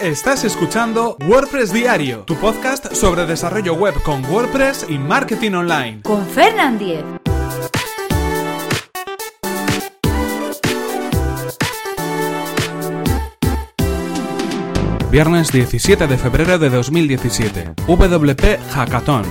Estás escuchando WordPress Diario, tu podcast sobre desarrollo web con WordPress y marketing online. Con Fernand Diez. Viernes 17 de febrero de 2017. WP Hackathon.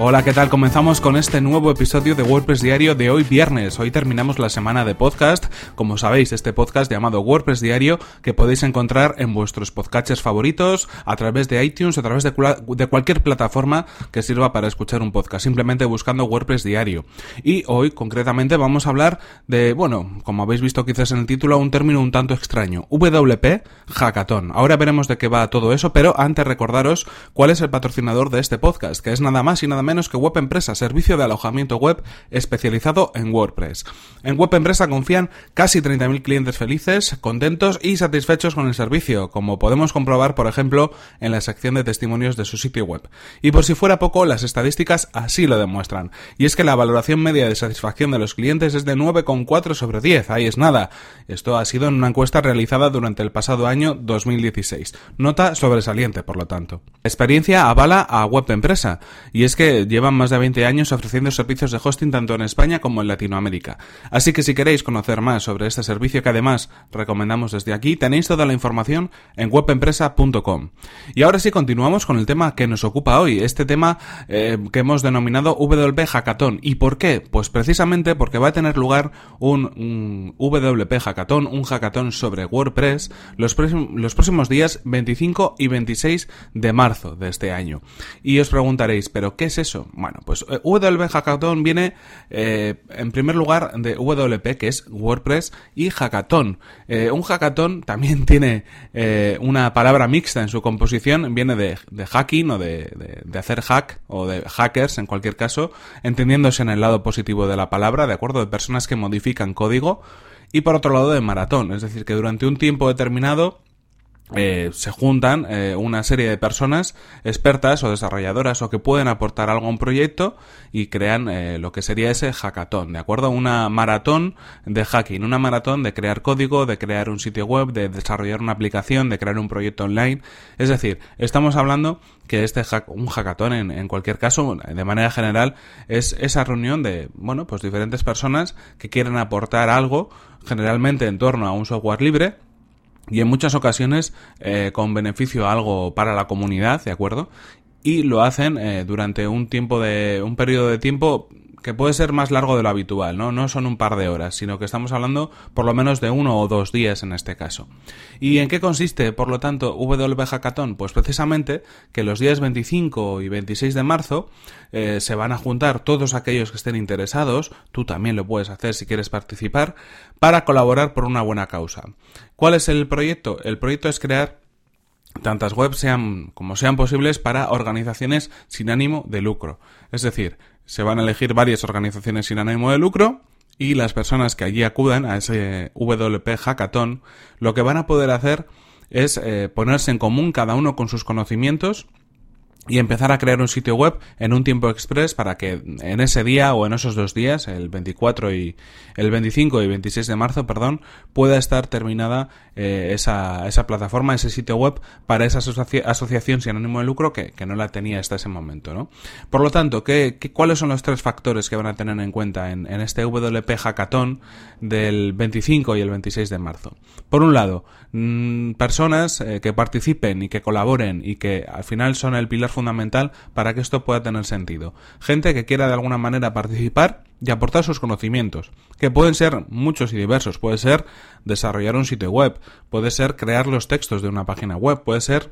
Hola, ¿qué tal? Comenzamos con este nuevo episodio de WordPress Diario de hoy viernes. Hoy terminamos la semana de podcast. Como sabéis, este podcast llamado WordPress Diario que podéis encontrar en vuestros podcatchers favoritos, a través de iTunes, a través de, de, cualquier plataforma que sirva para escuchar un podcast, simplemente buscando WordPress Diario. Y hoy, concretamente, vamos a hablar de, bueno, como habéis visto quizás en el título, un término un tanto extraño, WP Hackathon. Ahora veremos de qué va todo eso, pero antes recordaros cuál es el patrocinador de este podcast, que es nada más y nada menos que Web Empresa, servicio de alojamiento web especializado en WordPress. En Web Empresa confían casi 30.000 clientes felices, contentos y satisfechos con el servicio, como podemos comprobar, por ejemplo, en la sección de testimonios de su sitio web. Y por si fuera poco, las estadísticas así lo demuestran. Y es que la valoración media de satisfacción de los clientes es de 9,4 sobre 10, ahí es nada. Esto ha sido en una encuesta realizada durante el pasado año 2016. Nota sobresaliente, por lo tanto. experiencia avala a Web Empresa, y es que llevan más de 20 años ofreciendo servicios de hosting tanto en España como en Latinoamérica. Así que si queréis conocer más sobre este servicio que además recomendamos desde aquí, tenéis toda la información en webempresa.com. Y ahora sí continuamos con el tema que nos ocupa hoy, este tema eh, que hemos denominado WP Hackathon. ¿Y por qué? Pues precisamente porque va a tener lugar un, WP Hackathon, un hackathon sobre WordPress, los, los próximos días 25 y 26 de marzo de este año. Y os preguntaréis, ¿pero qué es eso? Bueno, pues eh, WP Hackathon viene eh, en primer lugar de WP, que es WordPress, y Hackathon. Eh, un hackathon también tiene una palabra mixta en su composición, viene de, hacking o de, de, hacer hack o de hackers en cualquier caso, entendiéndose en el lado positivo de la palabra, de acuerdo, de personas que modifican código, y por otro lado de maratón, es decir, que durante un tiempo determinado eh, se juntan eh, una serie de personas expertas o desarrolladoras o que pueden aportar algo a un proyecto y crean eh, lo que sería ese hackathon, ¿de acuerdo? Una maratón de hacking, una maratón de crear código, de crear un sitio web, de desarrollar una aplicación, de crear un proyecto online. Es decir, estamos hablando que este un hackathon en, en cualquier caso, de manera general, es esa reunión de, bueno, pues diferentes personas que quieren aportar algo, generalmente en torno a un software libre, y en muchas ocasiones eh, con beneficio algo para la comunidad, ¿de acuerdo? Y lo hacen eh, durante un tiempo de un periodo de tiempo que puede ser más largo de lo habitual, ¿no? No son un par de horas, sino que estamos hablando por lo menos de uno o dos días en este caso. ¿Y en qué consiste, por lo tanto, WP Hackathon? Pues precisamente que los días 25 y 26 de marzo eh, se van a juntar todos aquellos que estén interesados, tú también lo puedes hacer si quieres participar, para colaborar por una buena causa. ¿Cuál es el proyecto? El proyecto es crear tantas webs sean como sean posibles para organizaciones sin ánimo de lucro. Es decir, se van a elegir varias organizaciones sin ánimo de lucro y las personas que allí acudan a ese WP Hackathon lo que van a poder hacer es eh, ponerse en común cada uno con sus conocimientos y empezar a crear un sitio web en un tiempo express para que en ese día o en esos dos días, el 24 y el 25 y 26 de marzo, perdón, pueda estar terminada eh, esa, esa plataforma, ese sitio web para esa asociación sin ánimo de lucro que, que, no la tenía hasta ese momento, ¿no? Por lo tanto, ¿qué, cuáles son los tres factores que van a tener en cuenta en, este WP Hackathon del 25 y el 26 de marzo? Por un lado, mmm, personas eh, que participen y que colaboren y que al final son el pilar fundamental para que esto pueda tener sentido. Gente que quiera de alguna manera participar y aportar sus conocimientos, que pueden ser muchos y diversos. Puede ser desarrollar un sitio web, puede ser crear los textos de una página web, puede ser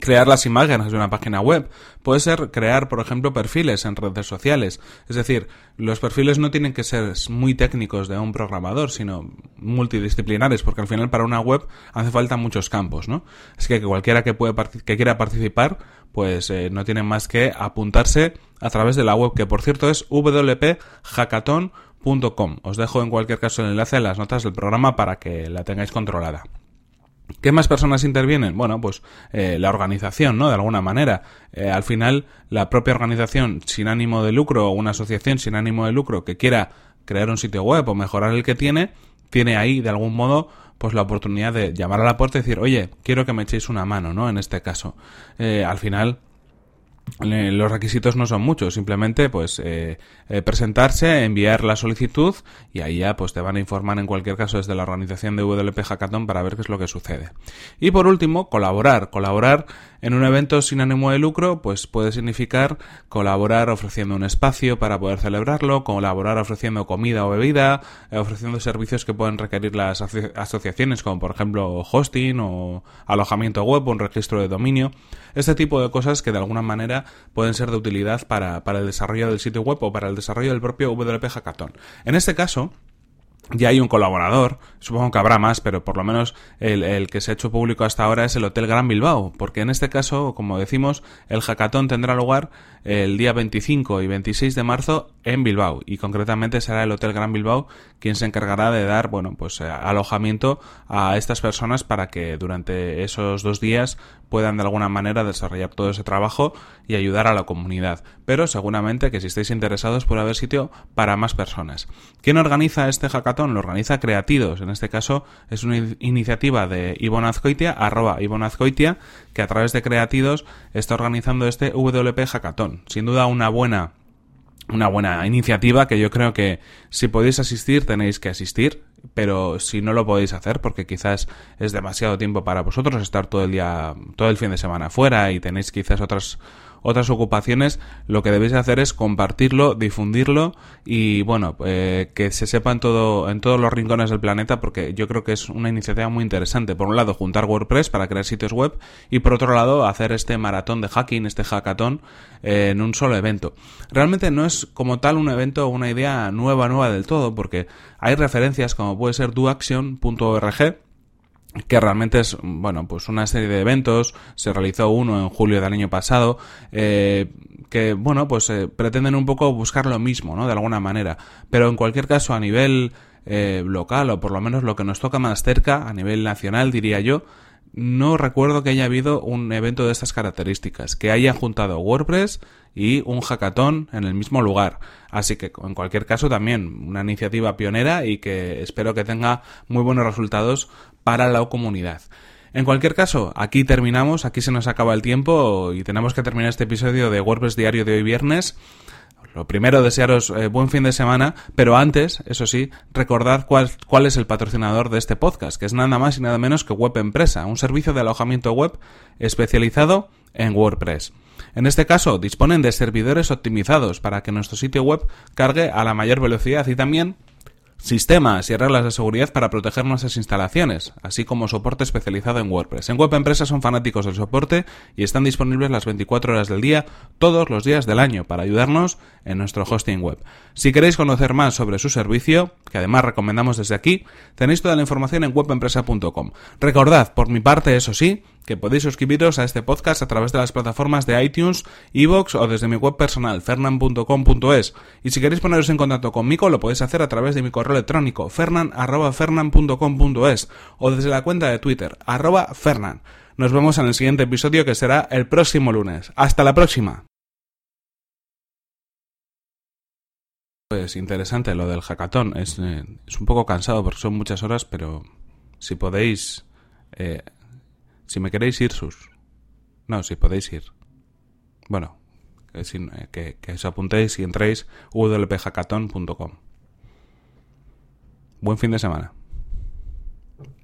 crear las imágenes de una página web. Puede ser crear, por ejemplo, perfiles en redes sociales. Es decir, los perfiles no tienen que ser muy técnicos de un programador, sino multidisciplinares, porque al final para una web hace falta muchos campos, ¿no? Así que cualquiera que, puede que quiera participar, pues eh, no tiene más que apuntarse a través de la web, que por cierto es wphackathon.com. Os dejo en cualquier caso el enlace en las notas del programa para que la tengáis controlada. ¿Qué más personas intervienen? Bueno, pues eh, la organización, ¿no? De alguna manera. Eh, al final, la propia organización sin ánimo de lucro o una asociación sin ánimo de lucro que quiera crear un sitio web o mejorar el que tiene, tiene ahí de algún modo pues la oportunidad de llamar a la puerta y decir, oye, quiero que me echéis una mano, ¿no? En este caso. Eh, al final, los requisitos no son muchos, simplemente pues eh, eh, presentarse, enviar la solicitud y ahí ya pues te van a informar en cualquier caso desde la organización de WP Hackathon para ver qué es lo que sucede. Y por último, colaborar. Colaborar en un evento sin ánimo de lucro pues puede significar colaborar ofreciendo un espacio para poder celebrarlo, colaborar ofreciendo comida o bebida, eh, ofreciendo servicios que pueden requerir las asociaciones como por ejemplo hosting o alojamiento web o un registro de dominio. Este tipo de cosas que de alguna manera pueden ser de utilidad para, para el desarrollo del sitio web o para el desarrollo del propio WP Hackathon. En este caso, ya hay un colaborador, supongo que habrá más, pero por lo menos el, que se ha hecho público hasta ahora es el Hotel Gran Bilbao, porque en este caso, como decimos, el hackathon tendrá lugar el día 25 y 26 de marzo en Bilbao, y concretamente será el Hotel Gran Bilbao quien se encargará de dar, bueno, pues eh, alojamiento a estas personas para que durante esos dos días puedan de alguna manera desarrollar todo ese trabajo y ayudar a la comunidad. Pero seguramente que si estáis interesados puede haber sitio para más personas. ¿Quién organiza este hackathon? lo organiza Creatidos. En este caso es una iniciativa de Ivonne Azcoitia, arroba Azcoitia, que a través de Creatidos está organizando este WP Hackathon. Sin duda una buena una buena iniciativa que yo creo que si podéis asistir tenéis que asistir, pero si no lo podéis hacer porque quizás es demasiado tiempo para vosotros estar todo el día, todo el fin de semana fuera y tenéis quizás otras otras ocupaciones, lo que debéis hacer es compartirlo, difundirlo y bueno, eh, que se sepa en, todo, en todos los rincones del planeta porque yo creo que es una iniciativa muy interesante. Por un lado, juntar WordPress para crear sitios web y por otro lado, hacer este maratón de hacking, este hackathon eh, en un solo evento. Realmente no es como tal un evento o una idea nueva, nueva del todo porque hay referencias como puede ser doaction.org que realmente es, bueno, pues una serie de eventos, se realizó uno en julio del año pasado, eh, que, bueno, pues eh, pretenden un poco buscar lo mismo, ¿no? De alguna manera. Pero en cualquier caso, a nivel eh, local, o por lo menos lo que nos toca más cerca, a nivel nacional, diría yo, no recuerdo que haya habido un evento de estas características, que haya juntado WordPress y un hackathon en el mismo lugar. Así que en cualquier caso también una iniciativa pionera y que espero que tenga muy buenos resultados para la comunidad. En cualquier caso, aquí terminamos, aquí se nos acaba el tiempo y tenemos que terminar este episodio de WordPress Diario de hoy viernes. Lo primero, desearos eh, buen fin de semana, pero antes, eso sí, recordad cuál, cuál, es el patrocinador de este podcast, que es nada más y nada menos que Web Empresa, un servicio de alojamiento web especializado en WordPress. En este caso, disponen de servidores optimizados para que nuestro sitio web cargue a la mayor velocidad y también sistemas y reglas de seguridad para proteger nuestras instalaciones, así como soporte especializado en WordPress. En Web Empresa son fanáticos del soporte y están disponibles las 24 horas del día, todos los días del año, para ayudarnos en nuestro hosting web. Si queréis conocer más sobre su servicio, que además recomendamos desde aquí, tenéis toda la información en webempresa.com. Recordad, por mi parte, eso sí, que podéis suscribiros a este podcast a través de las plataformas de iTunes, Evox o desde mi web personal, fernan.com.es. Y si queréis poneros en contacto conmigo, lo podéis hacer a través de mi correo electrónico, fernan.fernan.com.es o desde la cuenta de Twitter, arroba fernan. Nos vemos en el siguiente episodio que será el próximo lunes. ¡Hasta la próxima! Pues interesante lo del hackathon. Es, eh, un poco cansado porque son muchas horas, pero si podéis... Eh, si me queréis ir sus. No, si podéis ir. Bueno, que, eh, que, os apuntéis y entréis www.hackathon.com. Buen fin de semana.